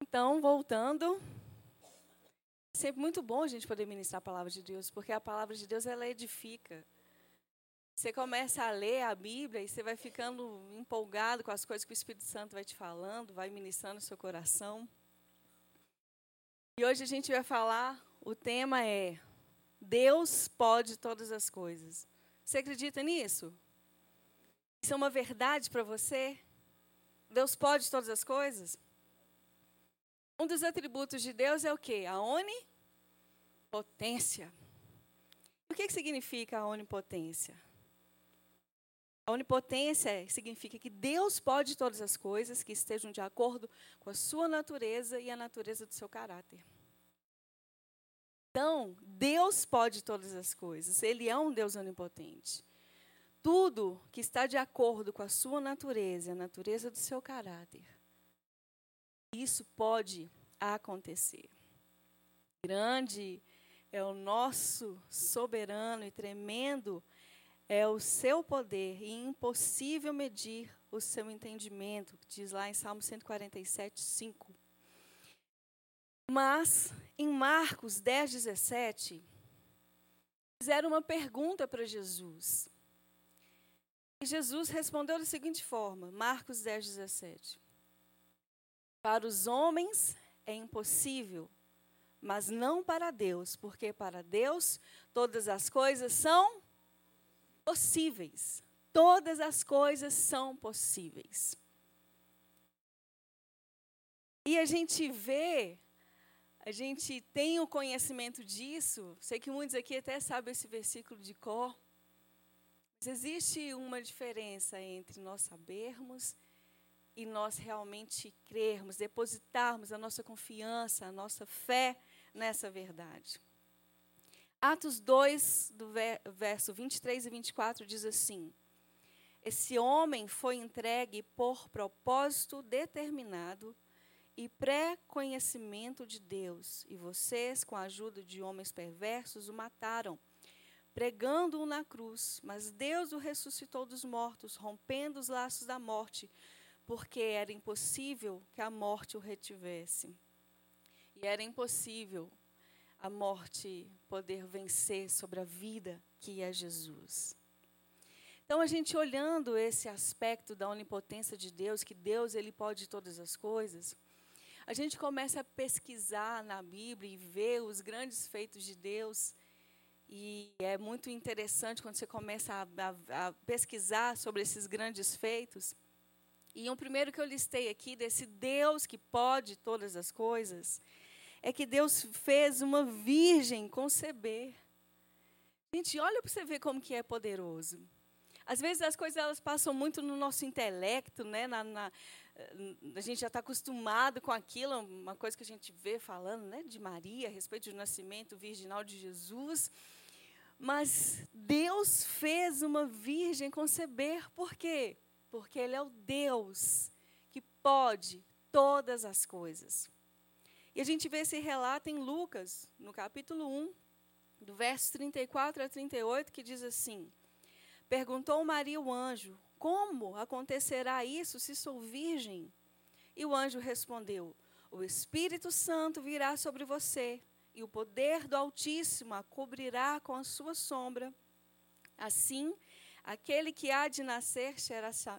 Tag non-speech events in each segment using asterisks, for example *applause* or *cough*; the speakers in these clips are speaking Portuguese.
Então, voltando, é sempre muito bom a gente poder ministrar a palavra de Deus, porque a palavra de Deus ela edifica. Você começa a ler a Bíblia e você vai ficando empolgado com as coisas que o Espírito Santo vai te falando, vai ministrando o seu coração. E hoje a gente vai falar, o tema é Deus pode todas as coisas. Você acredita nisso? Isso é uma verdade para você? Deus pode todas as coisas? Um dos atributos de Deus é o quê? A onipotência. O que, que significa a onipotência? A onipotência significa que Deus pode todas as coisas que estejam de acordo com a sua natureza e a natureza do seu caráter. Então, Deus pode todas as coisas. Ele é um Deus onipotente. Tudo que está de acordo com a sua natureza, a natureza do seu caráter, isso pode acontecer. Grande é o nosso soberano e tremendo é o seu poder e impossível medir o seu entendimento, diz lá em Salmo 147, 5. Mas, em Marcos 10, 17, fizeram uma pergunta para Jesus. E Jesus respondeu da seguinte forma, Marcos 10, 17. Para os homens é impossível, mas não para Deus, porque para Deus todas as coisas são possíveis. Todas as coisas são possíveis. E a gente vê, a gente tem o conhecimento disso. Sei que muitos aqui até sabem esse versículo de cor. Mas existe uma diferença entre nós sabermos e nós realmente crermos, depositarmos a nossa confiança, a nossa fé nessa verdade. Atos 2, do verso 23 e 24, diz assim: Esse homem foi entregue por propósito determinado e pré-conhecimento de Deus, e vocês, com a ajuda de homens perversos, o mataram, pregando-o na cruz. Mas Deus o ressuscitou dos mortos, rompendo os laços da morte, porque era impossível que a morte o retivesse. E era impossível a morte poder vencer sobre a vida que é Jesus. Então a gente olhando esse aspecto da onipotência de Deus, que Deus ele pode todas as coisas, a gente começa a pesquisar na Bíblia e ver os grandes feitos de Deus. E é muito interessante quando você começa a, a, a pesquisar sobre esses grandes feitos. E um primeiro que eu listei aqui, desse Deus que pode todas as coisas, é que Deus fez uma virgem conceber. Gente, olha para você ver como que é poderoso. Às vezes as coisas elas passam muito no nosso intelecto, né? Na, na, a gente já está acostumado com aquilo, uma coisa que a gente vê falando, né? De Maria, a respeito do nascimento virginal de Jesus. Mas Deus fez uma virgem conceber, por quê? Ele é o Deus que pode todas as coisas. E a gente vê esse relato em Lucas, no capítulo 1, do verso 34 a 38, que diz assim: Perguntou Maria o anjo: Como acontecerá isso se sou virgem? E o anjo respondeu: O Espírito Santo virá sobre você, e o poder do Altíssimo a cobrirá com a sua sombra. Assim, aquele que há de nascer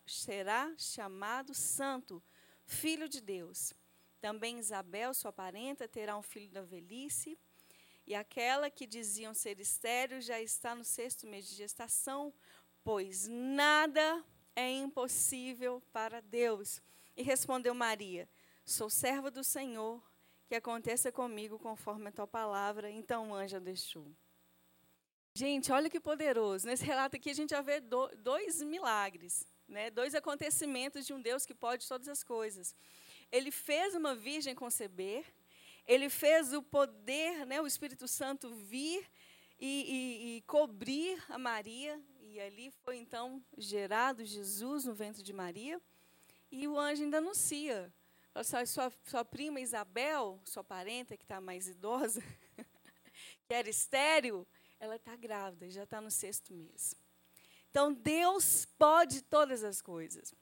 será, chamado Santo, Filho de Deus. Também Isabel, sua parenta, terá um filho da velhice. E aquela que diziam ser estéreo já está no sexto mês de gestação, pois nada é impossível para Deus. E respondeu Maria: Sou serva do Senhor, que aconteça comigo conforme a tua palavra. Então o anjo deixou. Gente, olha que poderoso. Nesse relato aqui a gente já vê dois milagres, né? dois acontecimentos de um Deus que pode todas as coisas. Ele fez uma virgem conceber, ele fez o poder, né, o Espírito Santo vir e, e, e cobrir a Maria, e ali foi então gerado Jesus no ventre de Maria, e o anjo ainda anuncia. Sua, sua, sua prima Isabel, sua parenta que está mais idosa, *laughs* que era estéreo, ela está grávida, já está no sexto mês. Então Deus pode todas as coisas.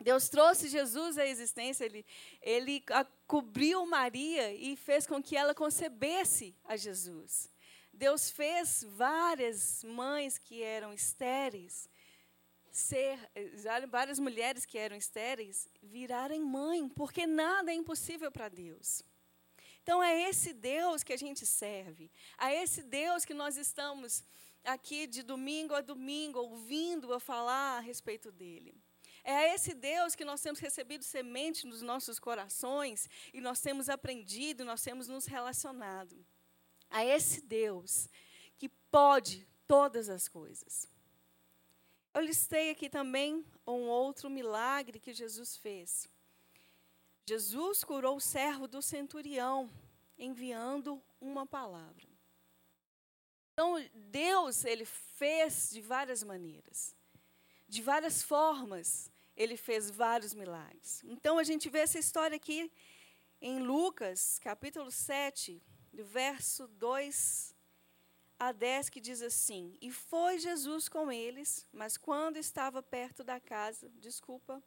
Deus trouxe Jesus à existência, ele, ele cobriu Maria e fez com que ela concebesse a Jesus. Deus fez várias mães que eram estéreis ser, várias mulheres que eram estéreis virarem mãe, porque nada é impossível para Deus. Então é esse Deus que a gente serve, a esse Deus que nós estamos aqui de domingo a domingo ouvindo a falar a respeito dele. É a esse Deus que nós temos recebido semente nos nossos corações e nós temos aprendido, nós temos nos relacionado. A esse Deus que pode todas as coisas. Eu listei aqui também um outro milagre que Jesus fez. Jesus curou o servo do centurião, enviando uma palavra. Então, Deus, ele fez de várias maneiras. De várias formas, ele fez vários milagres. Então, a gente vê essa história aqui em Lucas, capítulo 7, do verso 2 a 10, que diz assim: E foi Jesus com eles, mas quando estava perto da casa, desculpa,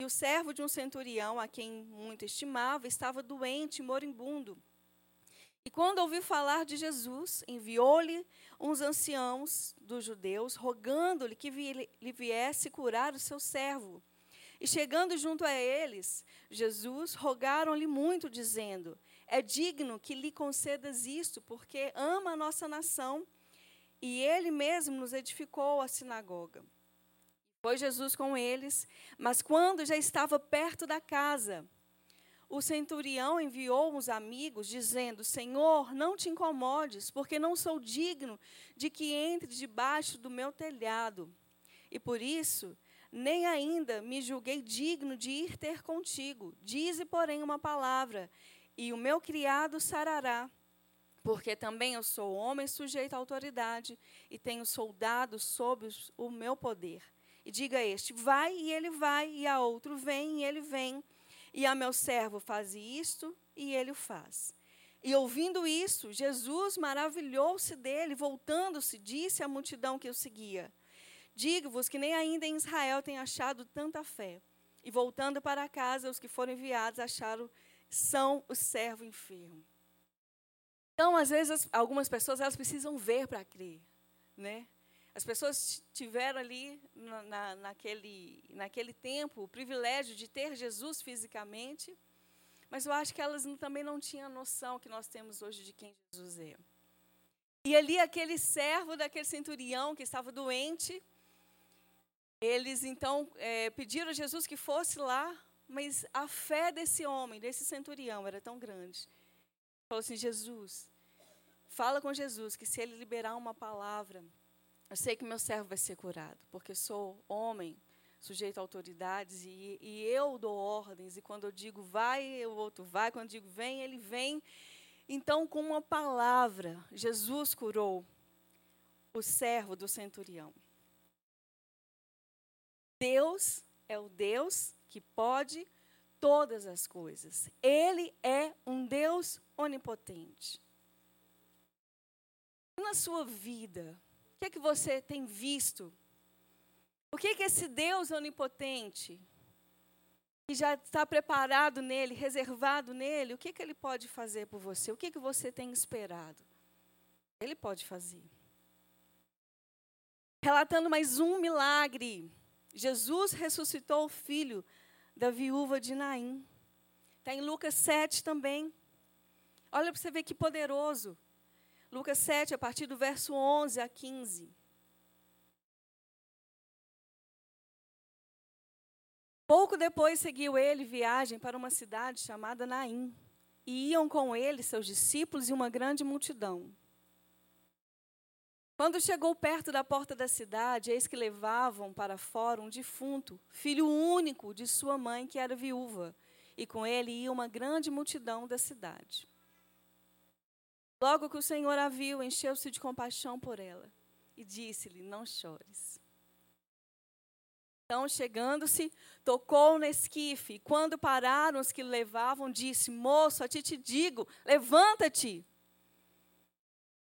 e o servo de um centurião, a quem muito estimava, estava doente, moribundo. E quando ouviu falar de Jesus, enviou-lhe uns anciãos dos judeus, rogando-lhe que lhe viesse curar o seu servo. E chegando junto a eles, Jesus rogaram-lhe muito, dizendo: é digno que lhe concedas isto, porque ama a nossa nação e ele mesmo nos edificou a sinagoga. Foi Jesus com eles, mas quando já estava perto da casa, o centurião enviou uns amigos, dizendo: Senhor, não te incomodes, porque não sou digno de que entre debaixo do meu telhado. E por isso, nem ainda me julguei digno de ir ter contigo. Dize, porém, uma palavra, e o meu criado sarará, porque também eu sou homem sujeito à autoridade e tenho soldados sob o meu poder. E diga a este, vai e ele vai, e a outro, vem e ele vem, e a meu servo faz isto e ele o faz. E ouvindo isso, Jesus maravilhou-se dele, voltando-se, disse à multidão que o seguia: Digo-vos que nem ainda em Israel tem achado tanta fé. E voltando para casa, os que foram enviados acharam são o servo enfermo. Então, às vezes, algumas pessoas elas precisam ver para crer, né? As pessoas tiveram ali na, naquele, naquele tempo o privilégio de ter Jesus fisicamente, mas eu acho que elas também não tinham noção que nós temos hoje de quem Jesus é. E ali aquele servo daquele centurião que estava doente, eles então é, pediram a Jesus que fosse lá mas a fé desse homem, desse centurião, era tão grande. Falou assim: Jesus, fala com Jesus que se ele liberar uma palavra, eu sei que meu servo vai ser curado, porque sou homem, sujeito a autoridades, e, e eu dou ordens, e quando eu digo vai, o outro vai, quando eu digo vem, ele vem. Então, com uma palavra, Jesus curou o servo do centurião. Deus é o Deus que pode todas as coisas. Ele é um Deus onipotente. Na sua vida, que é que você tem visto? O que é que esse Deus onipotente, que já está preparado nele, reservado nele, o que é que ele pode fazer por você? O que é que você tem esperado? Ele pode fazer. Relatando mais um milagre. Jesus ressuscitou o filho da viúva de Naim. Está em Lucas 7 também. Olha para você ver que poderoso. Lucas 7, a partir do verso 11 a 15. Pouco depois seguiu ele viagem para uma cidade chamada Naim. E iam com ele seus discípulos e uma grande multidão. Quando chegou perto da porta da cidade, eis que levavam para fora um defunto, filho único de sua mãe, que era viúva, e com ele ia uma grande multidão da cidade. Logo que o Senhor a viu, encheu-se de compaixão por ela e disse-lhe: Não chores. Então, chegando-se, tocou no esquife, e quando pararam os que levavam, disse: Moço, a ti te digo, levanta-te.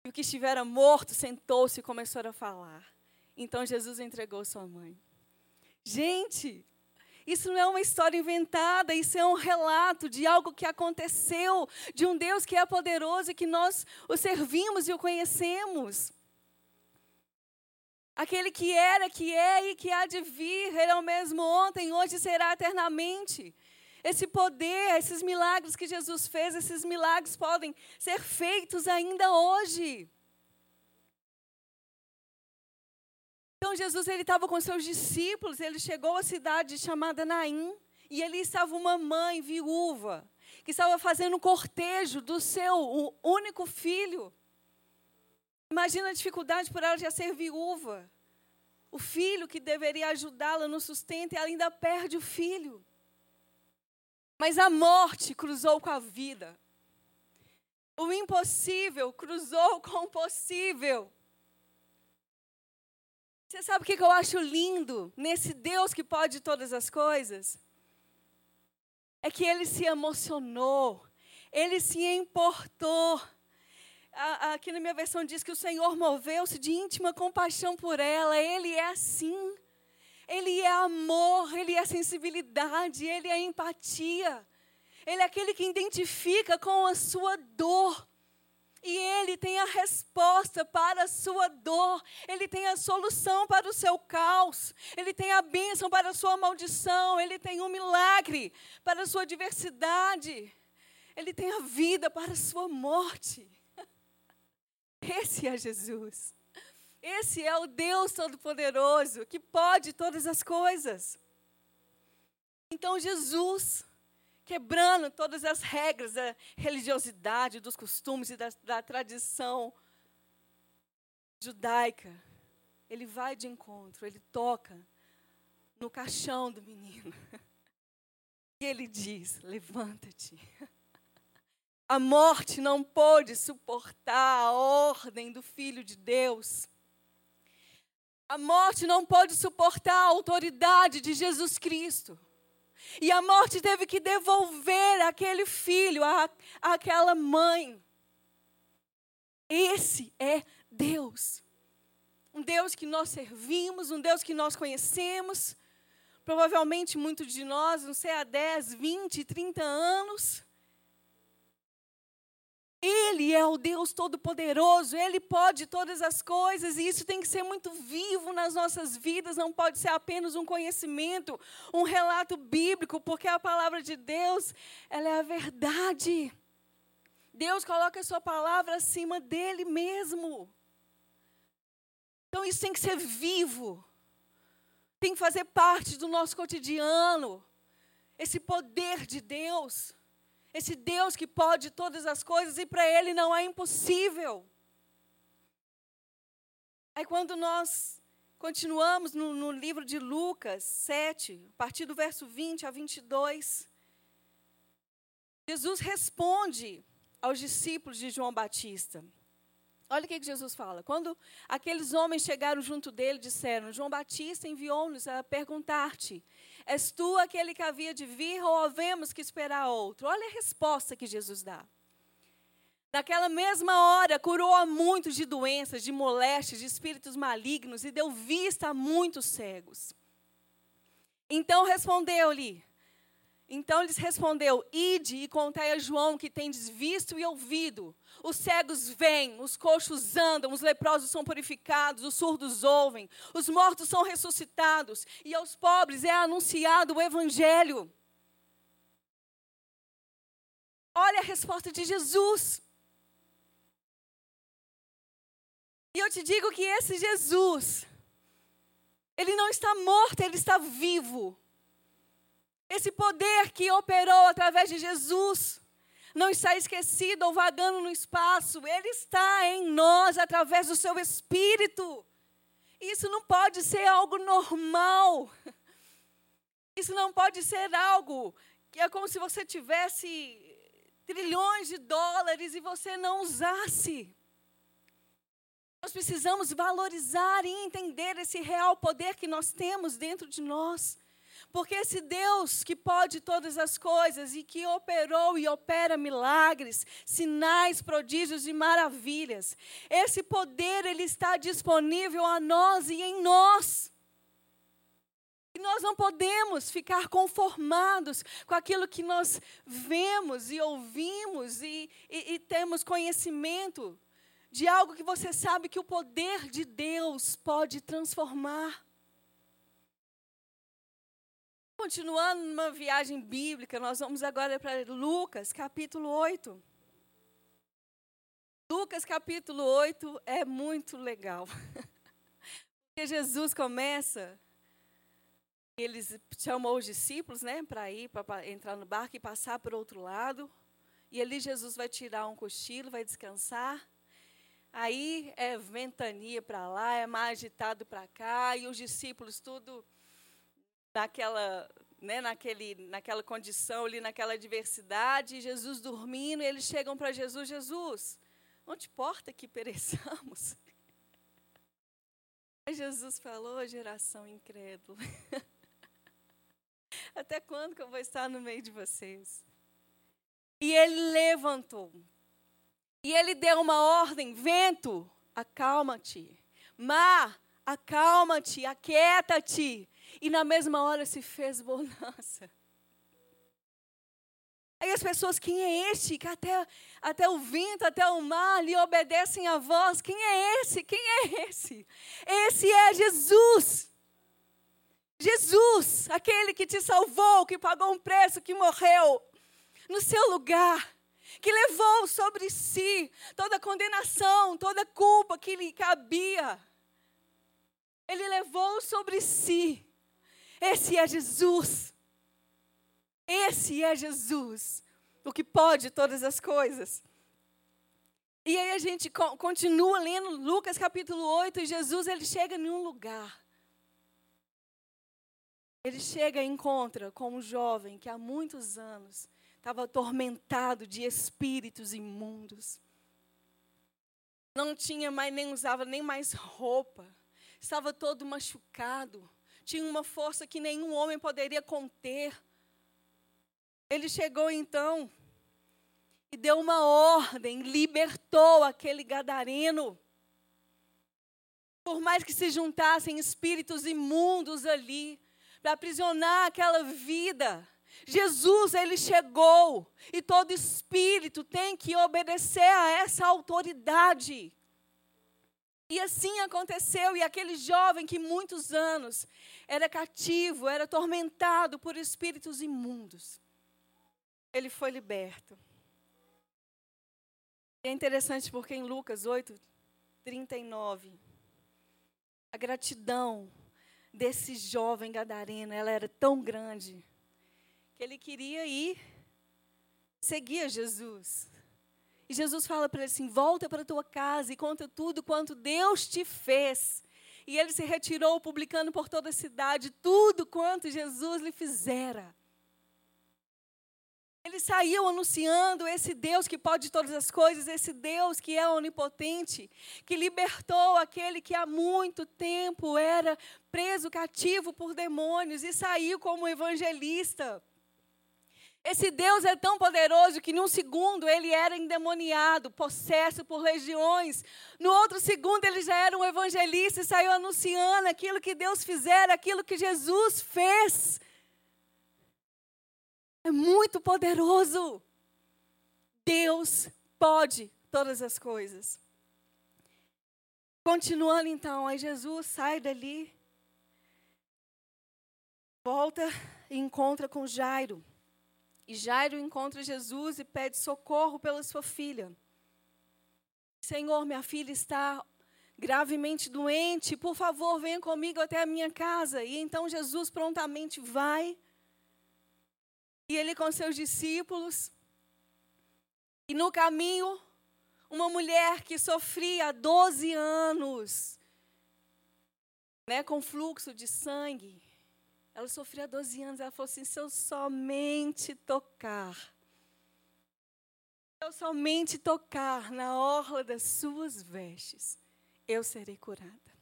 E o que estivera morto sentou-se e começou a falar. Então Jesus entregou sua mãe. Gente, Isso não é uma história inventada, isso é um relato de algo que aconteceu, de um Deus que é poderoso e que nós o servimos e o conhecemos. Aquele que era, que é e que há de vir, Ele é o mesmo ontem, hoje será eternamente. Esse poder, esses milagres que Jesus fez, esses milagres podem ser feitos ainda hoje. Então Jesus ele estava com seus discípulos, ele chegou à cidade chamada Naim, e ali estava uma mãe viúva que estava fazendo um cortejo do seu único filho. Imagina a dificuldade por ela já ser viúva. O filho que deveria ajudá-la no sustento, e ela ainda perde o filho. Mas a morte cruzou com a vida. O impossível cruzou com o possível. Você sabe o que eu acho lindo nesse Deus que pode todas as coisas? É que ele se emocionou, ele se importou aqui na minha versão diz que o Senhor moveu-se de íntima compaixão por ela. Ele é assim. Ele é amor, ele é sensibilidade, ele é empatia. Ele é aquele que identifica com a sua dor. E ele tem a resposta para a sua dor, ele tem a solução para o seu caos, ele tem a bênção para a sua maldição, ele tem um milagre para a sua diversidade, ele tem a vida para a sua morte. *laughs* Esse é Jesus. Esse é o Deus Todo-Poderoso que pode todas as coisas. Então, Jesus, quebrando todas as regras da religiosidade, dos costumes e da, da tradição judaica, ele vai de encontro, ele toca no caixão do menino. *laughs* E ele diz: Levanta-te. *laughs* A morte não pôde suportar a ordem do Filho de Deus. A morte não pôde suportar a autoridade de Jesus Cristo. E a morte teve que devolver aquele filho, aquela mãe. Esse é Deus. Um Deus que nós servimos, um Deus que nós conhecemos. Provavelmente muitos de nós, não sei, há 10, 20, 30 anos. Ele é o Deus Todo-Poderoso, Ele pode todas as coisas, e isso tem que ser muito vivo nas nossas vidas, não pode ser apenas um conhecimento, um relato bíblico, porque a palavra de Deus, ela é a verdade. Deus coloca a sua palavra acima dele mesmo. Então isso tem que ser vivo, tem que fazer parte do nosso cotidiano, esse poder de Deus. Esse Deus que pode todas as coisas e para Ele não é impossível. Aí quando nós continuamos no, no, livro de Lucas 7, a partir do verso 20 a 22, Jesus responde aos discípulos de João Batista. Olha o que, Jesus fala. Quando aqueles homens chegaram junto dele, disseram: João Batista enviou-nos a perguntar-te: És tu aquele que havia de vir ou havemos que esperar outro? Olha a resposta que Jesus dá. Naquela mesma hora, curou a muitos de doenças, de moléstias, de espíritos malignos e deu vista a muitos cegos. Então respondeu-lhe, então lhes respondeu: Ide e contai a João que tendes visto e ouvido. Os cegos vêm, os coxos andam, os leprosos são purificados, os surdos ouvem, os mortos são ressuscitados, e aos pobres é anunciado o evangelho. Olha a resposta de Jesus. E eu te digo que esse Jesus, ele não está morto, ele está vivo. Esse poder que operou através de Jesus não está esquecido ou vagando no espaço, ele está em nós através do seu espírito. Isso não pode ser algo normal. Isso não pode ser algo que é como se você tivesse trilhões de dólares e você não usasse. Nós precisamos valorizar e entender esse real poder que nós temos dentro de nós. Porque esse Deus que pode todas as coisas e que operou e opera milagres, sinais, prodígios e maravilhas, esse poder ele está disponível a nós e em nós. E nós não podemos ficar conformados com aquilo que nós vemos e ouvimos e, e, e temos conhecimento de algo que você sabe que o poder de Deus pode transformar. Continuando numa viagem bíblica, nós vamos agora para Lucas, capítulo 8. Lucas, capítulo 8 é muito legal. *laughs* Porque Jesus começa, eles chamou os discípulos, né, para ir, para entrar no barco e passar para o outro lado. E ali Jesus vai tirar um cochilo, vai descansar. Aí é ventania para lá, é mais agitado para cá, e os discípulos tudo naquela, né, naquele, naquela condição ali, naquela diversidade, Jesus dormindo, e eles chegam para Jesus, Jesus, não te importa que pereçamos? *laughs* Aí Jesus falou, geração incrédula, *laughs* até quando que eu vou estar no meio de vocês? E ele levantou, e ele deu uma ordem: vento, acalma-te. Mar, acalma-te, aquieta-te. E na mesma hora se fez bonança. Aí as pessoas, quem é este? Que até, até o vento, até o mar lhe obedecem a voz. Quem é esse? Quem é esse? Esse é Jesus. Jesus, aquele que te salvou, que pagou um preço, que morreu no seu lugar que levou sobre si toda condenação, toda culpa que lhe cabia. Ele levou sobre si. Esse é Jesus. Esse é Jesus, o que pode todas as coisas. E aí a gente continua lendo Lucas capítulo 8 e Jesus ele chega em um lugar. Ele chega e encontra com um jovem que há muitos anos estava atormentado de espíritos imundos. Não tinha mais, nem usava nem mais roupa. Estava todo machucado. Tinha uma força que nenhum homem poderia conter. Ele chegou então e deu uma ordem, libertou aquele gadareno. Por mais que se juntassem espíritos imundos ali, para aprisionar aquela vida, Jesus, ele chegou e todo espírito tem que obedecer a essa autoridade. E assim aconteceu, e aquele jovem que muitos anos era cativo, era atormentado por espíritos imundos, ele foi liberto. E é interessante porque em Lucas 8, 39, a gratidão desse jovem gadareno, ela era tão grande que ele queria ir seguir Jesus. E Jesus fala para ele assim: volta para a tua casa e conta tudo quanto Deus te fez. E ele se retirou, publicando por toda a cidade tudo quanto Jesus lhe fizera. Ele saiu anunciando esse Deus que pode todas as coisas, esse Deus que é onipotente, que libertou aquele que há muito tempo era preso cativo por demônios e saiu como evangelista. Esse Deus é tão poderoso que num segundo ele era endemoniado, possesso por legiões. No outro segundo ele já era um evangelista e saiu anunciando aquilo que Deus fizera, aquilo que Jesus fez. É muito poderoso. Deus pode todas as coisas. Continuando então, aí Jesus sai dali, volta e encontra com Jairo. E Jairo encontra Jesus e pede socorro pela sua filha. Senhor, minha filha está gravemente doente, por favor, venha comigo até a minha casa. E então Jesus prontamente vai. E ele com seus discípulos. E no caminho, uma mulher que sofria há 12 anos, né, com fluxo de sangue, ela sofria 12 anos, ela falou assim: se eu somente tocar, eu somente tocar na orla das suas vestes, eu serei curada.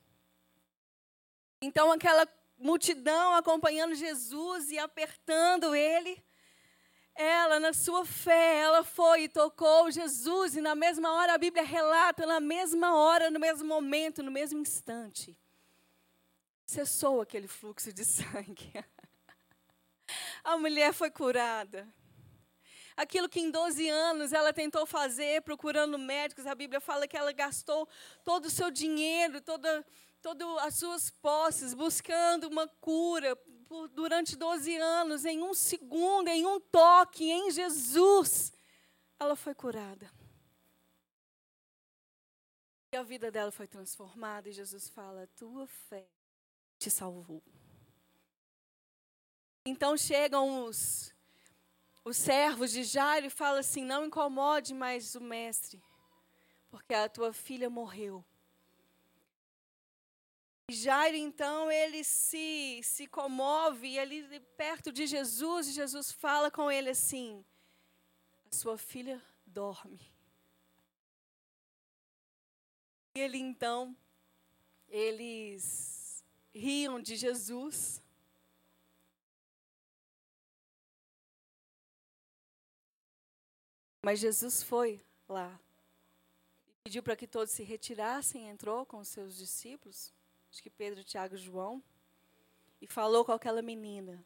Então aquela multidão acompanhando Jesus e apertando ele, ela, na sua fé, ela foi e tocou Jesus, e na mesma hora, a Bíblia relata, na mesma hora, no mesmo momento, no mesmo instante, cessou aquele fluxo de *laughs* sangue. A mulher foi curada. Aquilo que em 12 anos ela tentou fazer, procurando médicos, a Bíblia fala que ela gastou todo o seu dinheiro, toda, todas as suas posses, buscando uma cura por, durante 12 anos, em um segundo, em um toque, em Jesus, ela foi curada. E a vida dela foi transformada, e Jesus fala: Tua fé te salvou. Então chegam os, os servos de Jairo e falam assim: Não incomode mais o mestre, porque a tua filha morreu. E Jairo, então, ele se, se comove e ali perto de Jesus, e Jesus fala com ele assim: A sua filha dorme. E ele então, eles riam de Jesus. Mas Jesus foi lá e pediu para que todos se retirassem, entrou com os seus discípulos, acho que Pedro, Tiago e João, e falou com aquela menina: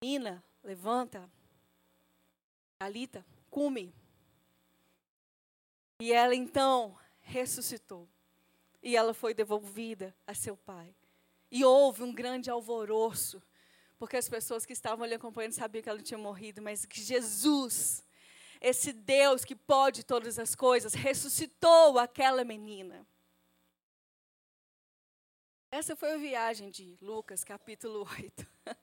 Menina, levanta, Alita, cume. E ela então ressuscitou. E ela foi devolvida a seu pai. E houve um grande alvoroço, porque as pessoas que estavam ali acompanhando sabiam que ela tinha morrido, mas que Jesus, esse Deus que pode todas as coisas, ressuscitou aquela menina. Essa foi a viagem de Lucas, capítulo 8. *laughs*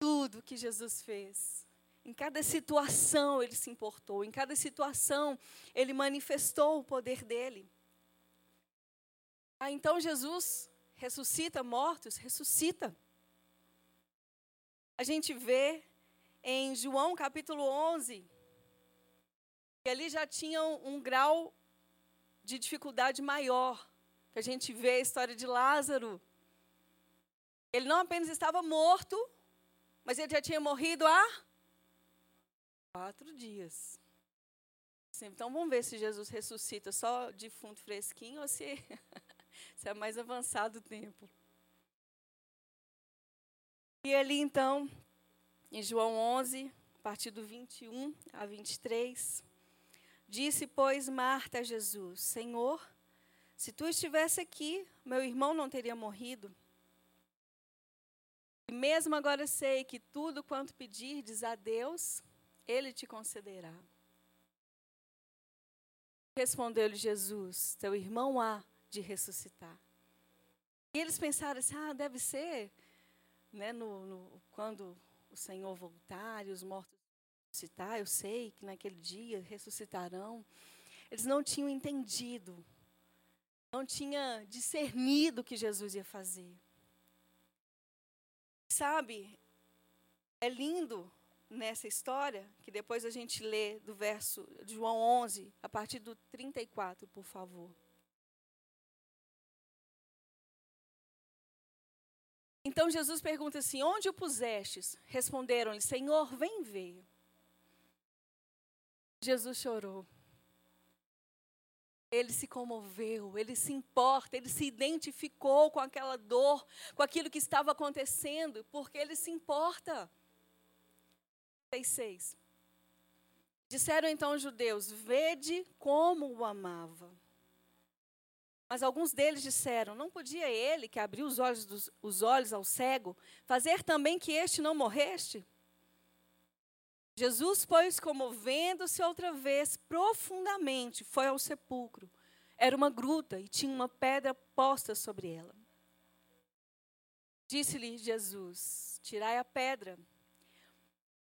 Tudo que Jesus fez em cada situação ele se importou, em cada situação ele manifestou o poder dele. Ah, então Jesus ressuscita mortos, ressuscita. A gente vê em João capítulo 11 que ali já tinha um grau de dificuldade maior. Que a gente vê a história de Lázaro. Ele não apenas estava morto, mas ele já tinha morrido há Quatro dias. Então vamos ver se Jesus ressuscita só defunto fresquinho ou se, se é mais avançado o tempo. E ali então, em João 11, a partir do 21 a 23, disse, pois, Marta a Jesus: Senhor, se tu estivesse aqui, meu irmão não teria morrido. E mesmo agora sei que tudo quanto pedirdes a Deus, ele te concederá. Respondeu-lhe Jesus: Teu irmão há de ressuscitar. E eles pensaram assim: ah, deve ser né, no, no, quando o Senhor voltar e os mortos ressuscitar. Eu sei que naquele dia ressuscitarão. Eles não tinham entendido, não tinham discernido o que Jesus ia fazer. Sabe, é lindo nessa história, que depois a gente lê do verso de João 11, a partir do 34, por favor. Então Jesus pergunta assim: Onde o pusestes? Responderam-lhe: Senhor, vem ver. Jesus chorou. Ele se comoveu, ele se importa, ele se identificou com aquela dor, com aquilo que estava acontecendo, porque ele se importa. 36. Disseram então os judeus: Vede como o amava. Mas alguns deles disseram: Não podia ele, que abriu os olhos, dos, os olhos ao cego, fazer também que este não morreste? Jesus, pois, comovendo-se outra vez profundamente, foi ao sepulcro. Era uma gruta e tinha uma pedra posta sobre ela. Disse-lhe Jesus: Tirai a pedra.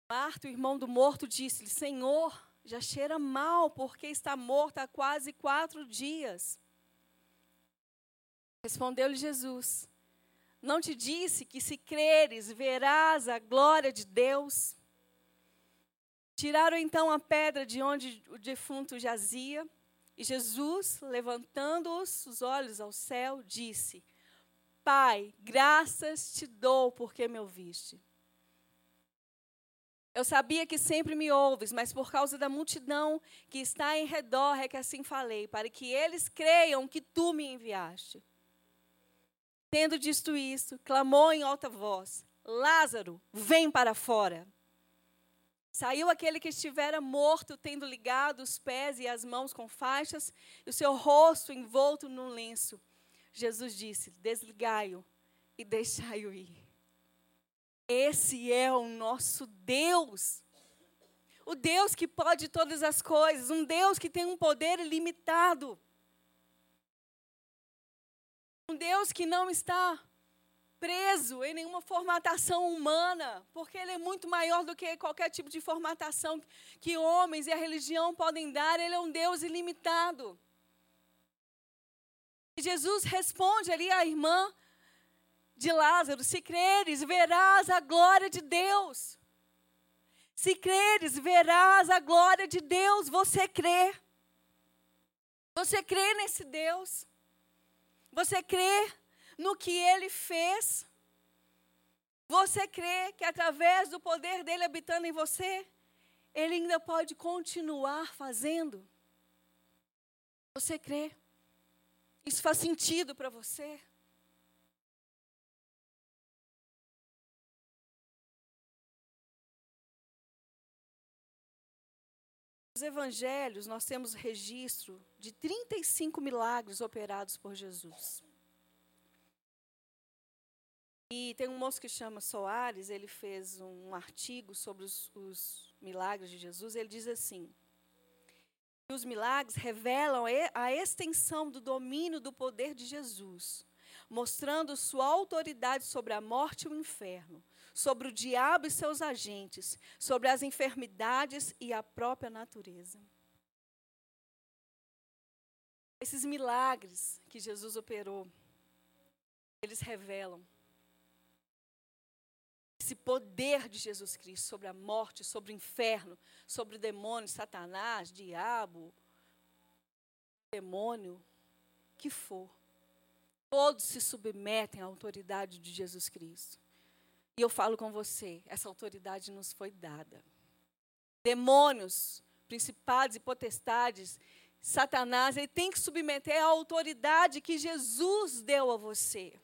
Marta, o irmão do morto, disse-lhe: Senhor, já cheira mal, porque está morto há quase quatro dias. Respondeu-lhe Jesus: Não te disse que se creres, verás a glória de Deus? Tiraram então a pedra de onde o defunto jazia, e Jesus, levantando -os, os olhos ao céu, disse: Pai, graças te dou porque me ouviste. Eu sabia que sempre me ouves, mas por causa da multidão que está em redor é que assim falei, para que eles creiam que tu me enviaste. Tendo dito isto, clamou em alta voz: Lázaro, vem para fora. Saiu aquele que estivera morto, tendo ligado os pés e as mãos com faixas, e o seu rosto envolto num lenço. Jesus disse: Desligai-o e deixai-o ir. Esse é o nosso Deus. O Deus que pode todas as coisas, um Deus que tem um poder ilimitado. Um Deus que não está preso em nenhuma formatação humana, porque ele é muito maior do que qualquer tipo de formatação que homens e a religião podem dar, ele é um Deus ilimitado. E Jesus responde ali à irmã de Lázaro: Se creres, verás a glória de Deus. Se creres, verás a glória de Deus. Você crê. Você crê nesse Deus. Você crê no que ele fez? Você crê que através do poder dele habitando em você, ele ainda pode continuar fazendo? Você crê? Isso faz sentido para você? Nos evangelhos, nós temos registro de 35 milagres operados por Jesus. E tem um moço que chama Soares, ele fez um artigo sobre os, os milagres de Jesus. Ele diz assim: os milagres revelam a extensão do domínio do poder de Jesus, mostrando sua autoridade sobre a morte e o inferno, sobre o diabo e seus agentes, sobre as enfermidades e a própria natureza. Esses milagres que Jesus operou, eles revelam esse poder de Jesus Cristo sobre a morte, sobre o inferno, sobre o demônio, Satanás, diabo, demônio, que for. Todos se submetem à autoridade de Jesus Cristo. E eu falo com você, essa autoridade nos foi dada. Demônios, principados e potestades, Satanás, ele tem que submeter à autoridade que Jesus deu a você.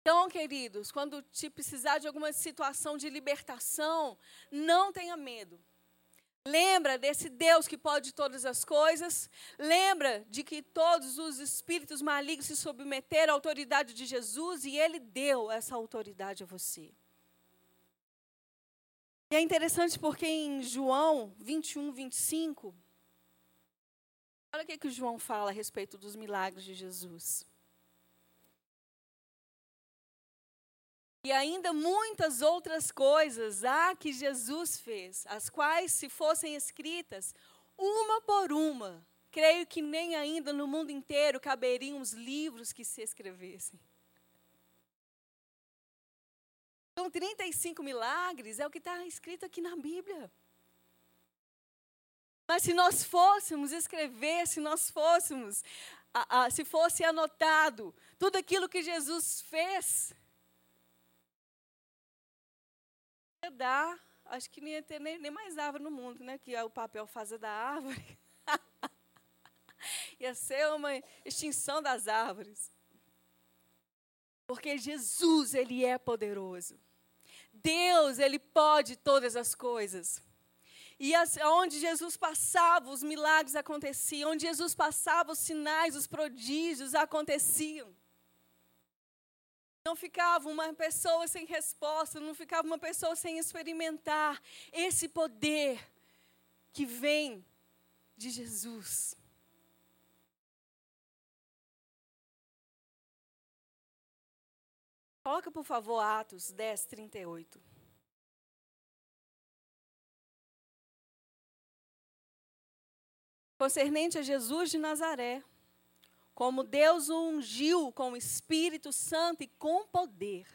Então, queridos, quando te precisar de alguma situação de libertação, não tenha medo. Lembra desse Deus que pode todas as coisas. Lembra de que todos os espíritos malignos se submeteram à autoridade de Jesus e ele deu essa autoridade a você. E é interessante porque em João 21, 25, olha o que, que João fala a respeito dos milagres de Jesus. E ainda muitas outras coisas há que Jesus fez, as quais, se fossem escritas, uma por uma, creio que nem ainda no mundo inteiro caberiam os livros que se escrevessem. Então, 35 milagres é o que está escrito aqui na Bíblia. Mas se nós fôssemos escrever, se nós fôssemos, a, a, se fosse anotado tudo aquilo que Jesus fez, ia dar, acho que não ia ter nem, nem mais árvore no mundo, né? Que é o papel fazer da árvore. *laughs* ia ser uma extinção das árvores. Porque Jesus, Ele é poderoso. Deus, Ele pode todas as coisas. E onde Jesus passava, os milagres aconteciam. Onde Jesus passava, os sinais, os prodígios aconteciam. Não ficava uma pessoa sem resposta, não ficava uma pessoa sem experimentar esse poder que vem de Jesus. Coloca, por favor, Atos 10, 38. Concernente a Jesus de Nazaré, como Deus o ungiu com o Espírito Santo e com poder,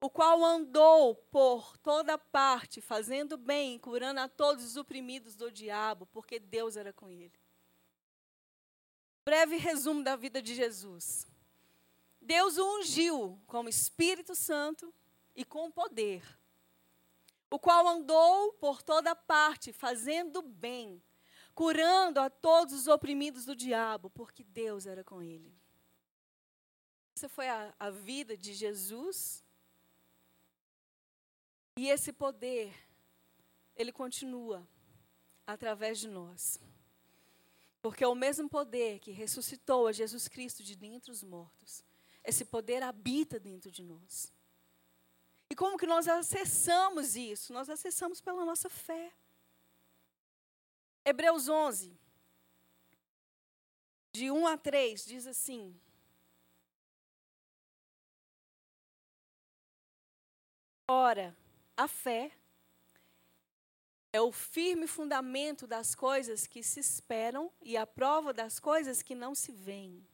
o qual andou por toda parte, fazendo bem, curando a todos os oprimidos do diabo, porque Deus era com ele. Breve resumo da vida de Jesus. Deus o ungiu com o Espírito Santo e com poder, o qual andou por toda parte, fazendo bem, curando a todos os oprimidos do diabo, porque Deus era com ele. Essa foi a, a vida de Jesus. E esse poder, ele continua através de nós. Porque é o mesmo poder que ressuscitou a Jesus Cristo de dentre os mortos. Esse poder habita dentro de nós. E como que nós acessamos isso? Nós acessamos pela nossa fé. Hebreus 11, de 1 a 3, diz assim: Ora, a fé é o firme fundamento das coisas que se esperam e a prova das coisas que não se veem.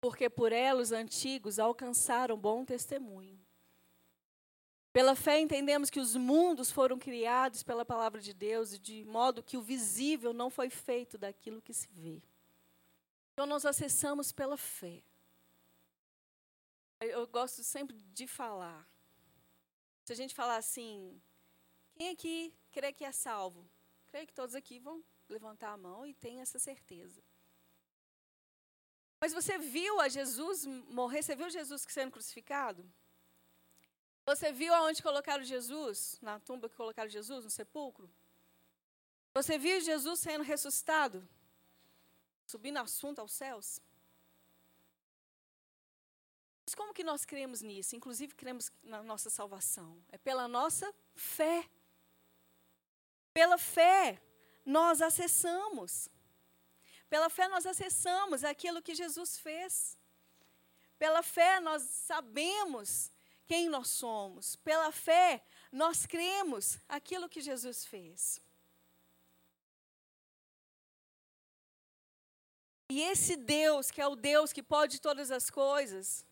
Porque por ela os antigos alcançaram bom testemunho. Pela fé entendemos que os mundos foram criados pela palavra de Deus e de modo que o visível não foi feito daquilo que se vê. Então nós acessamos pela fé. Eu gosto sempre de falar. Se a gente falar assim, quem aqui crê que é salvo? Creio que todos aqui vão levantar a mão e tem essa certeza. Mas você viu a Jesus morrer? Você viu Jesus sendo crucificado? Você viu aonde colocaram Jesus? Na tumba que colocaram Jesus, no sepulcro? Você viu Jesus sendo ressuscitado? Subindo assunto aos céus? Mas como que nós cremos nisso? Inclusive cremos na nossa salvação. É pela nossa fé. Pela fé, nós acessamos. Pela fé, nós acessamos aquilo que Jesus fez. Pela fé, nós sabemos quem nós somos. Pela fé, nós cremos aquilo que Jesus fez. E esse Deus, que é o Deus que pode todas as coisas,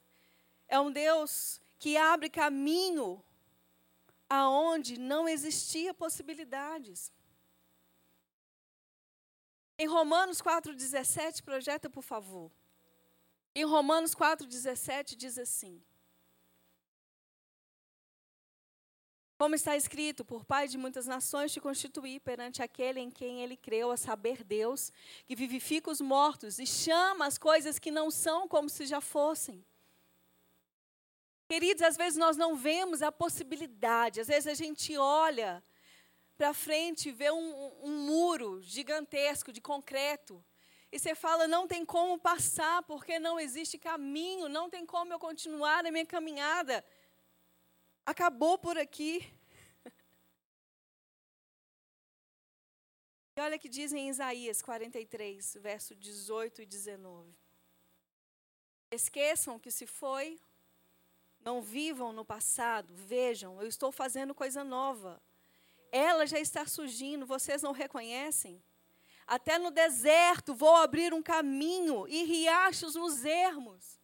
é um Deus que abre caminho aonde não existia possibilidades. Em Romanos 4,17, projeta, por favor. Em Romanos 4,17 diz assim: Como está escrito, por Pai de muitas nações te constituí perante aquele em quem ele creu, a saber Deus, que vivifica os mortos e chama as coisas que não são como se já fossem. Queridos, às vezes nós não vemos a possibilidade, às vezes a gente olha para frente e vê um, um muro gigantesco de concreto. E você fala, não tem como passar, porque não existe caminho, não tem como eu continuar a minha caminhada acabou por aqui. E olha que diz em Isaías 43, verso 18 e 19. Esqueçam que se foi, não vivam no passado, vejam, eu estou fazendo coisa nova. Ela já está surgindo, vocês não reconhecem? Até no deserto vou abrir um caminho e riachos nos ermos.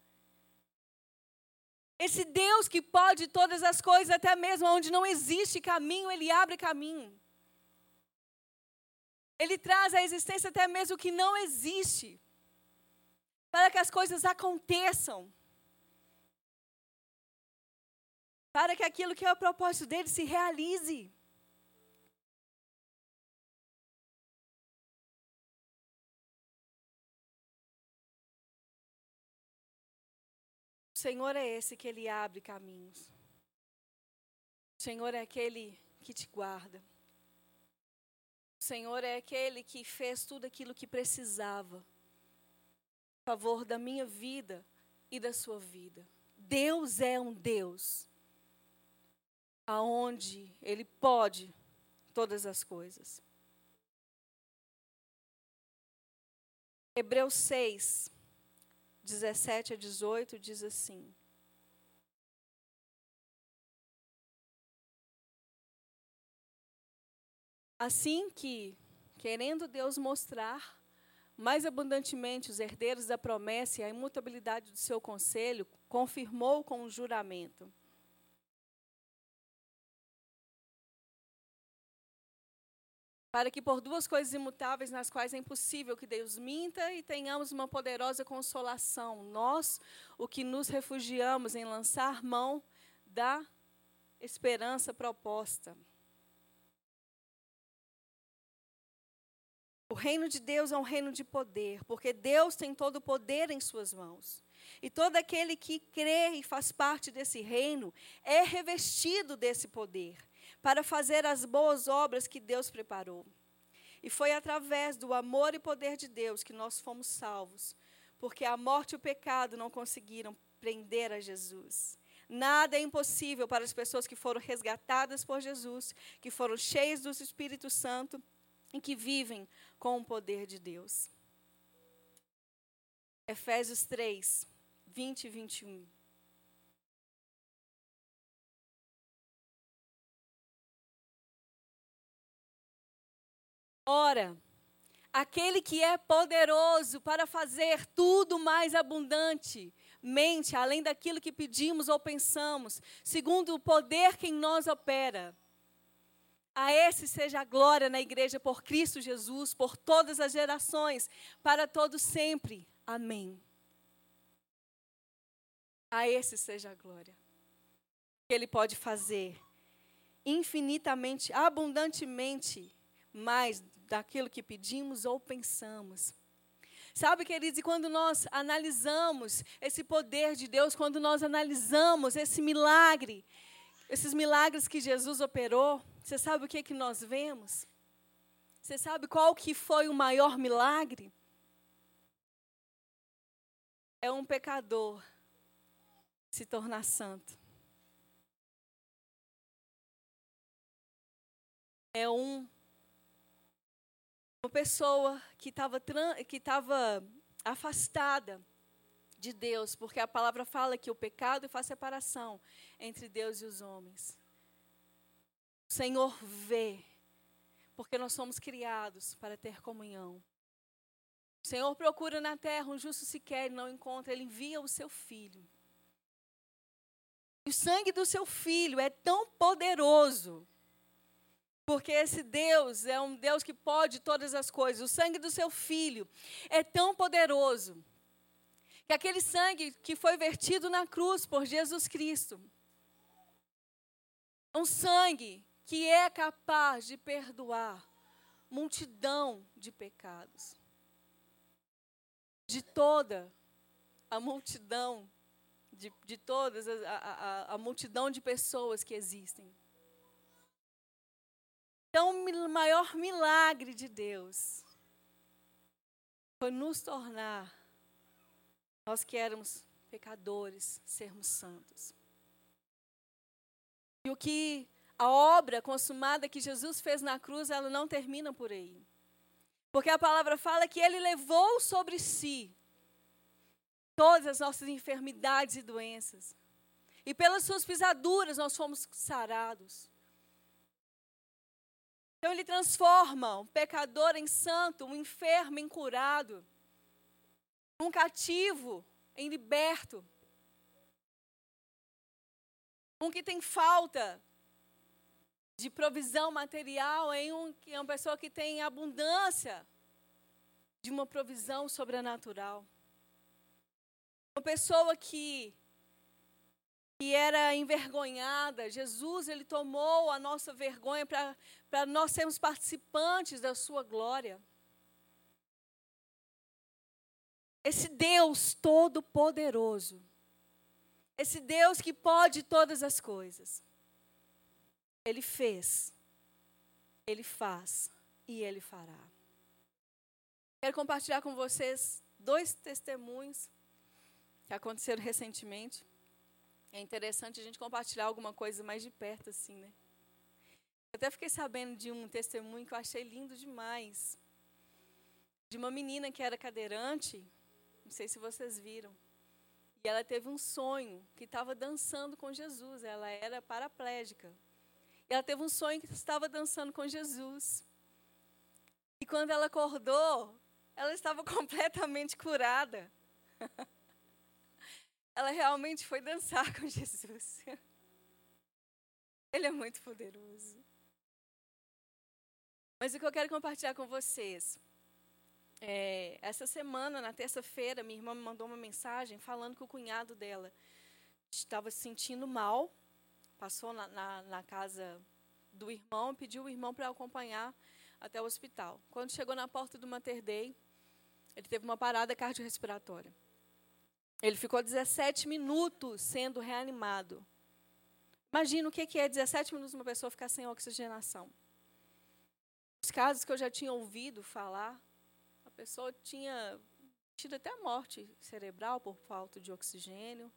Esse Deus que pode todas as coisas, até mesmo onde não existe caminho, Ele abre caminho. Ele traz à existência até mesmo o que não existe, para que as coisas aconteçam. Para que aquilo que é o propósito dele se realize. Senhor é esse que Ele abre caminhos. O Senhor é aquele que te guarda. O Senhor é aquele que fez tudo aquilo que precisava. A favor da minha vida e da sua vida. Deus é um Deus aonde Ele pode todas as coisas. Hebreus 6, 17 a 18 diz assim: Assim que, querendo Deus mostrar mais abundantemente os herdeiros da promessa e a imutabilidade do seu conselho, confirmou com o um juramento para que por duas coisas imutáveis nas quais é impossível que Deus minta e tenhamos uma poderosa consolação, nós, o que nos refugiamos em lançar mão da esperança proposta. O reino de Deus é um reino de poder, porque Deus tem todo o poder em suas mãos. E todo aquele que crê e faz parte desse reino é revestido desse poder para fazer as boas obras que Deus preparou. E foi através do amor e poder de Deus que nós fomos salvos, porque a morte e o pecado não conseguiram prender a Jesus. Nada é impossível para as pessoas que foram resgatadas por Jesus, que foram cheias do Espírito Santo e que vivem com o poder de Deus. Efésios 3, 20 e 21. Ora, aquele que é poderoso para fazer tudo mais abundante, mente além daquilo que pedimos ou pensamos, segundo o poder que em nós opera. A esse seja a glória na igreja por Cristo Jesus, por todas as gerações, para todos sempre. Amém. A esse seja a glória. Que Ele pode fazer infinitamente, abundantemente, mais daquilo que pedimos ou pensamos. Sabe, queridos, e quando nós analisamos esse poder de Deus, quando nós analisamos esse milagre, esses milagres que Jesus operou, você sabe o que, é que nós vemos? Você sabe qual que foi o maior milagre? É um pecador se tornar santo. É um uma pessoa que estava que estava afastada de Deus, porque a palavra fala que o pecado faz separação entre Deus e os homens. O Senhor vê, porque nós somos criados para ter comunhão. O Senhor procura na terra um justo sequer e não encontra, ele envia o seu filho. O sangue do seu filho é tão poderoso porque esse Deus é um Deus que pode todas as coisas. O sangue do seu filho é tão poderoso que aquele sangue que foi vertido na cruz por Jesus Cristo, um sangue que é capaz de perdoar multidão de pecados. De toda a multidão, de, de todas a, a, a multidão de pessoas que existem. Então, o maior milagre de Deus foi nos tornar, nós que éramos pecadores, sermos santos. E o que a obra consumada que Jesus fez na cruz, ela não termina por aí. Porque a palavra fala que ele levou sobre si todas as nossas enfermidades e doenças. E pelas suas pisaduras nós fomos sarados. Então ele transforma um pecador em santo, um enfermo em curado, um cativo em liberto, um que tem falta de provisão material em um, uma pessoa que tem abundância de uma provisão sobrenatural. Uma pessoa que que era envergonhada, Jesus ele tomou a nossa vergonha para nós sermos participantes da sua glória. Esse Deus todo-poderoso, esse Deus que pode todas as coisas, ele fez, ele faz e ele fará. Quero compartilhar com vocês dois testemunhos que aconteceram recentemente. É interessante a gente compartilhar alguma coisa mais de perto, assim, né? Até fiquei sabendo de um testemunho que eu achei lindo demais. De uma menina que era cadeirante, não sei se vocês viram. E ela teve um sonho que estava dançando com Jesus. Ela era paraplégica. E ela teve um sonho que estava dançando com Jesus. E quando ela acordou, ela estava *laughs* completamente curada. *laughs* ela realmente foi dançar com *laughs* Jesus. Ele é muito poderoso. Mas o que eu quero compartilhar com vocês, é, essa semana, na terça-feira, minha irmã me mandou uma mensagem falando que o cunhado dela estava se sentindo mal, passou na, na, na casa do irmão, pediu o irmão para acompanhar até o hospital. Quando chegou na porta do Mater Dei, ele teve uma parada cardiorrespiratória. Ele ficou 17 minutos sendo reanimado. Imagina o que é 17 minutos uma pessoa ficar sem oxigenação. Os casos que eu já tinha ouvido falar, a pessoa tinha tido até morte cerebral por falta de oxigênio.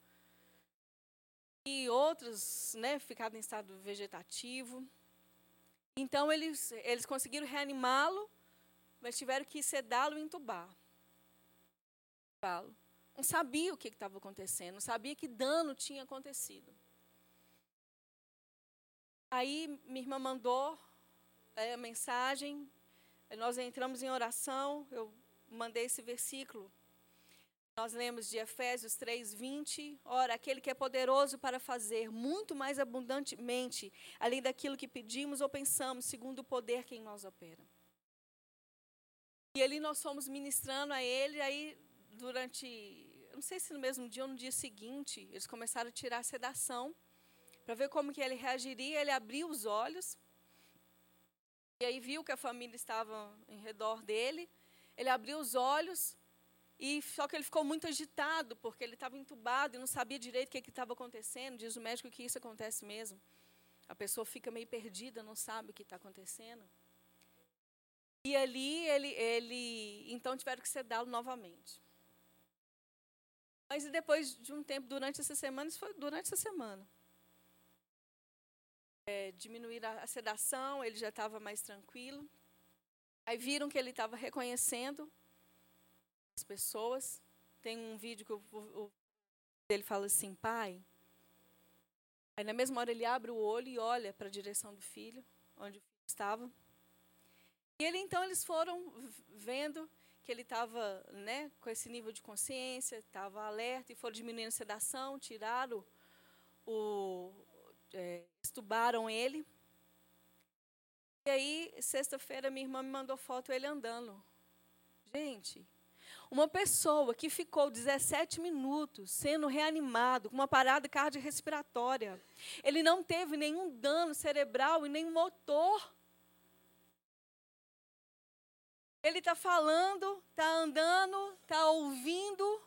E outros, né, ficado em estado vegetativo. Então, eles, eles conseguiram reanimá-lo, mas tiveram que sedá-lo e entubar. Não sabia o que estava acontecendo, não sabia que dano tinha acontecido. Aí minha irmã mandou é, a mensagem, nós entramos em oração, eu mandei esse versículo. Nós lemos de Efésios 3, 20. Ora, aquele que é poderoso para fazer muito mais abundantemente, além daquilo que pedimos ou pensamos, segundo o poder que em nós opera. E ali nós fomos ministrando a ele, aí durante, não sei se no mesmo dia ou no dia seguinte, eles começaram a tirar a sedação, para ver como que ele reagiria. Ele abriu os olhos, e aí viu que a família estava em redor dele. Ele abriu os olhos, e só que ele ficou muito agitado, porque ele estava entubado e não sabia direito o que estava acontecendo. Diz o médico que isso acontece mesmo. A pessoa fica meio perdida, não sabe o que está acontecendo. E ali ele, ele então tiveram que sedá-lo novamente. Mas depois de um tempo, durante essa semana, isso foi durante essa semana. É, diminuir a, a sedação, ele já estava mais tranquilo. Aí viram que ele estava reconhecendo as pessoas. Tem um vídeo que o, o, ele fala assim, pai. Aí na mesma hora ele abre o olho e olha para a direção do filho, onde o filho estava. E ele então eles foram vendo que ele estava né, com esse nível de consciência, estava alerta e foram diminuindo a sedação, tiraram o. É, estubaram ele. E aí, sexta-feira, minha irmã me mandou foto ele andando. Gente, uma pessoa que ficou 17 minutos sendo reanimado com uma parada cardiorrespiratória, ele não teve nenhum dano cerebral e nem motor. Ele está falando, está andando, está ouvindo.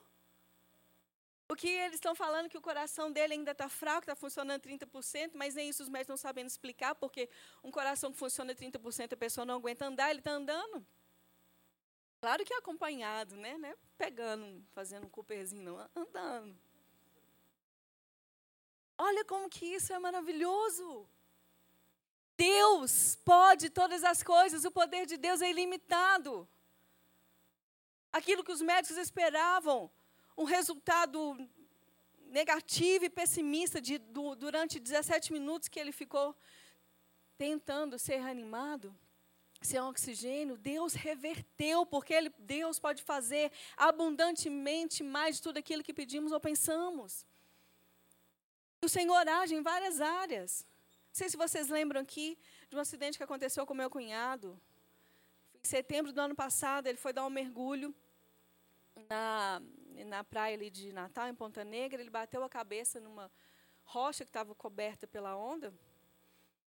O que eles estão falando que o coração dele ainda está fraco, está funcionando 30%, mas nem isso os médicos não sabem explicar, porque um coração que funciona 30%, a pessoa não aguenta andar, ele está andando. Claro que é acompanhado, né? né? Pegando, fazendo um cooperzinho, não, andando. Olha como que isso é maravilhoso. Deus pode todas as coisas, o poder de Deus é ilimitado. Aquilo que os médicos esperavam, um resultado negativo e pessimista de, do, durante 17 minutos que ele ficou tentando ser reanimado, sem oxigênio, Deus reverteu, porque ele, Deus pode fazer abundantemente mais de tudo aquilo que pedimos ou pensamos. O Senhor age em várias áreas. Não sei se vocês lembram aqui de um acidente que aconteceu com meu cunhado. Em setembro do ano passado, ele foi dar um mergulho na, na praia ali de Natal, em Ponta Negra. Ele bateu a cabeça numa rocha que estava coberta pela onda,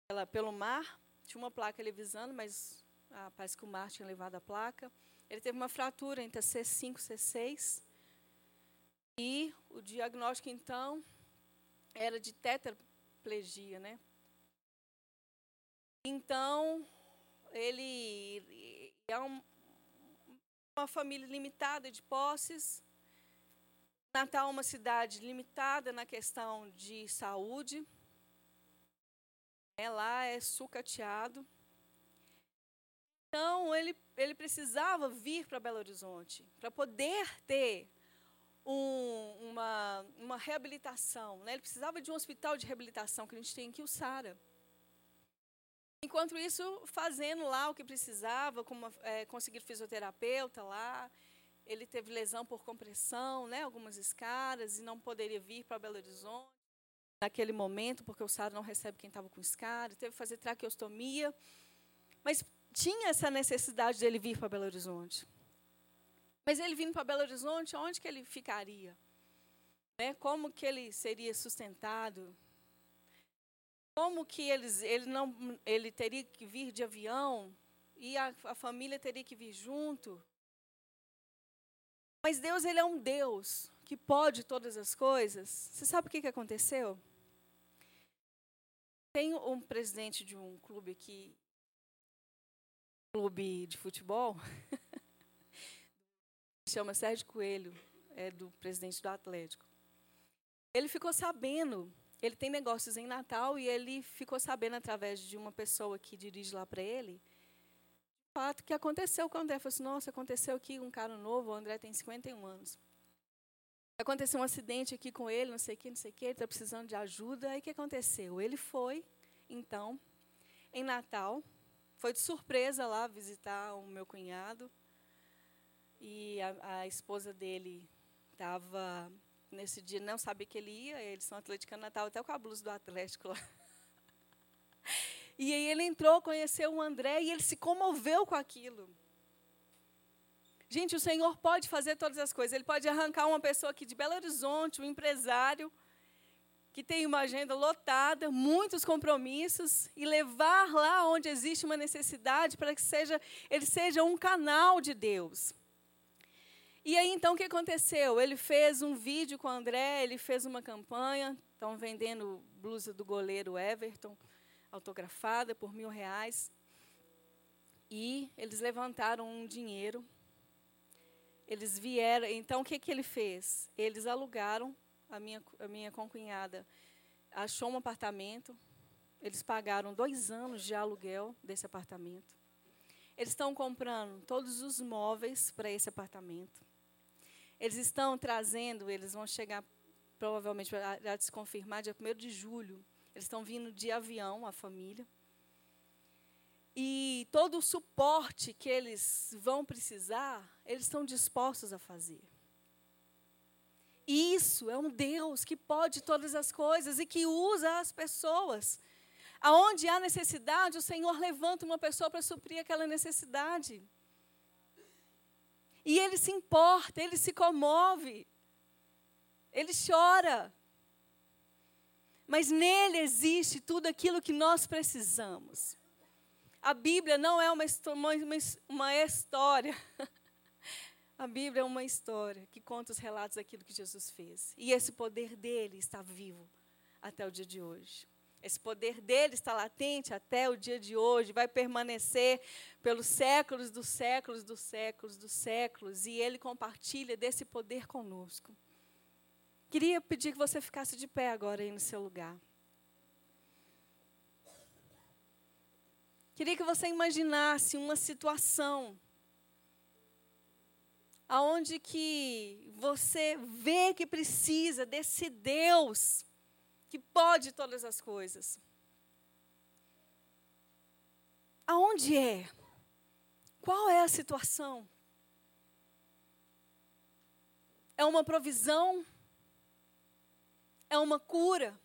pela, pelo mar. Tinha uma placa ali avisando, mas ah, parece que o mar tinha levado a placa. Ele teve uma fratura entre a C5 e C6. E o diagnóstico, então, era de tetraplegia, né? Então, ele é um, uma família limitada de posses. Natal é uma cidade limitada na questão de saúde. É, lá é sucateado. Então, ele, ele precisava vir para Belo Horizonte para poder ter um, uma, uma reabilitação. Né? Ele precisava de um hospital de reabilitação que a gente tem o SARA. Enquanto isso, fazendo lá o que precisava, como é, conseguir fisioterapeuta lá, ele teve lesão por compressão, né, algumas escaras, e não poderia vir para Belo Horizonte naquele momento, porque o SARA não recebe quem estava com escara, teve que fazer traqueostomia. Mas tinha essa necessidade dele vir para Belo Horizonte. Mas ele vindo para Belo Horizonte, onde que ele ficaria? Né? Como que ele seria sustentado? Como que eles, ele não, ele teria que vir de avião e a, a família teria que vir junto? Mas Deus, ele é um Deus que pode todas as coisas. Você sabe o que, que aconteceu? Tem um presidente de um clube aqui, clube de futebol, *laughs* chama Sérgio Coelho, é do presidente do Atlético. Ele ficou sabendo, ele tem negócios em Natal e ele ficou sabendo através de uma pessoa que dirige lá para ele, fato que aconteceu com o André. Falou assim, nossa, aconteceu aqui um cara novo, o André tem 51 anos. Aconteceu um acidente aqui com ele, não sei o que, não sei o que, ele está precisando de ajuda. Aí o que aconteceu? Ele foi, então, em Natal, foi de surpresa lá visitar o meu cunhado. E a, a esposa dele estava nesse dia, não sabia que ele ia, eles são atleticanos Natal, até com a blusa do Atlético lá. *laughs* E aí ele entrou, conheceu o André e ele se comoveu com aquilo. Gente, o Senhor pode fazer todas as coisas. Ele pode arrancar uma pessoa aqui de Belo Horizonte, um empresário, que tem uma agenda lotada, muitos compromissos, e levar lá onde existe uma necessidade para que seja, ele seja um canal de Deus. E aí, então, o que aconteceu? Ele fez um vídeo com o André, ele fez uma campanha, estão vendendo blusa do goleiro Everton, autografada por mil reais. E eles levantaram um dinheiro. Eles vieram. Então, o que, que ele fez? Eles alugaram, a minha, a minha concunhada achou um apartamento. Eles pagaram dois anos de aluguel desse apartamento. Eles estão comprando todos os móveis para esse apartamento. Eles estão trazendo, eles vão chegar provavelmente para se confirmar dia 1 de julho. Eles estão vindo de avião, a família. E todo o suporte que eles vão precisar, eles estão dispostos a fazer. Isso é um Deus que pode todas as coisas e que usa as pessoas. Aonde há necessidade, o Senhor levanta uma pessoa para suprir aquela necessidade. E ele se importa, ele se comove, ele chora. Mas nele existe tudo aquilo que nós precisamos. A Bíblia não é uma, uma, uma história. *laughs* A Bíblia é uma história que conta os relatos daquilo que Jesus fez. E esse poder dele está vivo até o dia de hoje. Esse poder dele está latente até o dia de hoje, vai permanecer pelos séculos dos séculos dos séculos dos séculos, e ele compartilha desse poder conosco. Queria pedir que você ficasse de pé agora aí no seu lugar. Queria que você imaginasse uma situação aonde que você vê que precisa desse Deus que pode todas as coisas. Aonde é? Qual é a situação? É uma provisão? É uma cura?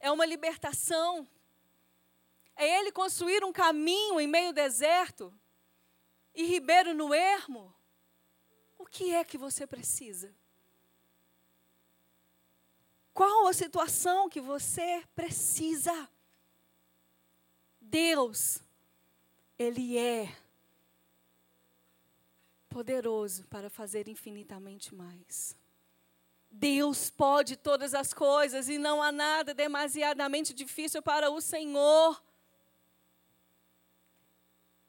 É uma libertação? É ele construir um caminho em meio deserto? E ribeiro no ermo? O que é que você precisa? Qual a situação que você precisa? Deus, Ele é poderoso para fazer infinitamente mais. Deus pode todas as coisas e não há nada demasiadamente difícil para o Senhor.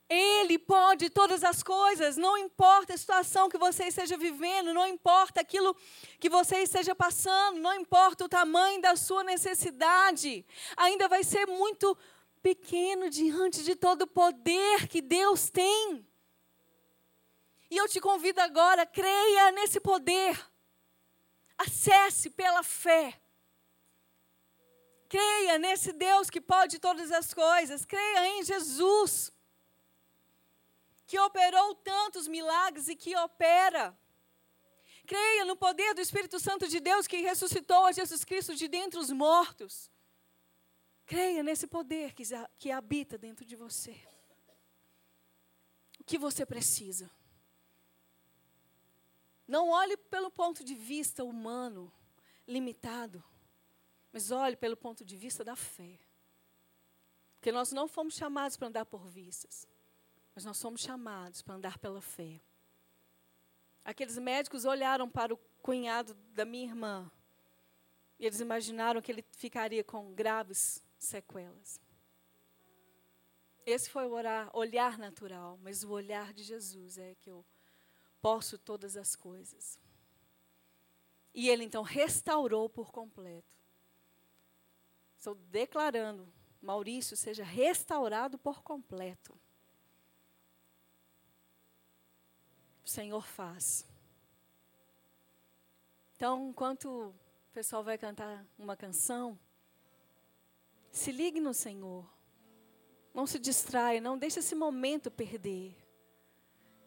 Ele pode todas as coisas, não importa a situação que você esteja vivendo, não importa aquilo que você esteja passando, não importa o tamanho da sua necessidade, ainda vai ser muito pequeno diante de todo o poder que Deus tem. E eu te convido agora, creia nesse poder, acesse pela fé. Creia nesse Deus que pode todas as coisas, creia em Jesus que operou tantos milagres e que opera. Creia no poder do Espírito Santo de Deus que ressuscitou a Jesus Cristo de dentre os mortos. Creia nesse poder que, que habita dentro de você. O que você precisa? Não olhe pelo ponto de vista humano, limitado, mas olhe pelo ponto de vista da fé. Porque nós não fomos chamados para andar por vistas. Mas nós somos chamados para andar pela fé. Aqueles médicos olharam para o cunhado da minha irmã e eles imaginaram que ele ficaria com graves sequelas. Esse foi o olhar natural, mas o olhar de Jesus é que eu posso todas as coisas. E ele então restaurou por completo. Estou declarando, Maurício seja restaurado por completo. O Senhor faz. Então, enquanto o pessoal vai cantar uma canção, se ligue no Senhor. Não se distraia, não deixe esse momento perder.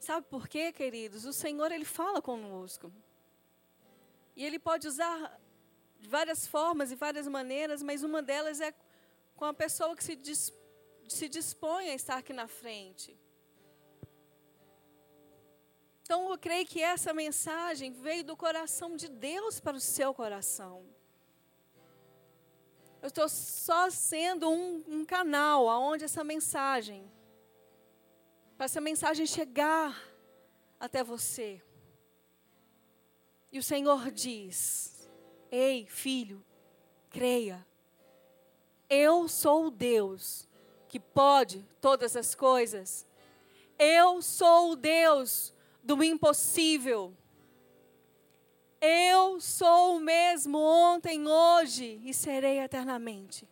Sabe por quê, queridos? O Senhor, Ele fala conosco. E Ele pode usar de várias formas e várias maneiras, mas uma delas é com a pessoa que se, dis, se dispõe a estar aqui na frente. Então eu creio que essa mensagem veio do coração de Deus para o seu coração. Eu estou só sendo um, um canal aonde essa mensagem, para essa mensagem chegar até você. E o Senhor diz: Ei, filho, creia. Eu sou o Deus que pode todas as coisas. Eu sou o Deus do impossível. Eu sou o mesmo ontem, hoje e serei eternamente.